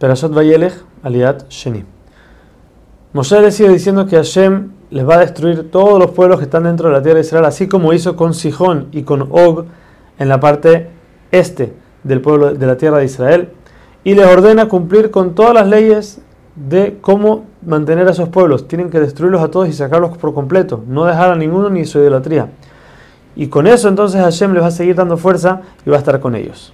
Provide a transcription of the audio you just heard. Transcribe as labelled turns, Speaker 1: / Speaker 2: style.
Speaker 1: Perashat Vayelech, Aliat Sheni. Moshe le sigue diciendo que Hashem les va a destruir todos los pueblos que están dentro de la tierra de Israel, así como hizo con Sihón y con Og en la parte este del pueblo de la tierra de Israel, y les ordena cumplir con todas las leyes de cómo mantener a esos pueblos. Tienen que destruirlos a todos y sacarlos por completo, no dejar a ninguno ni su idolatría. Y con eso entonces Hashem les va a seguir dando fuerza y va a estar con ellos.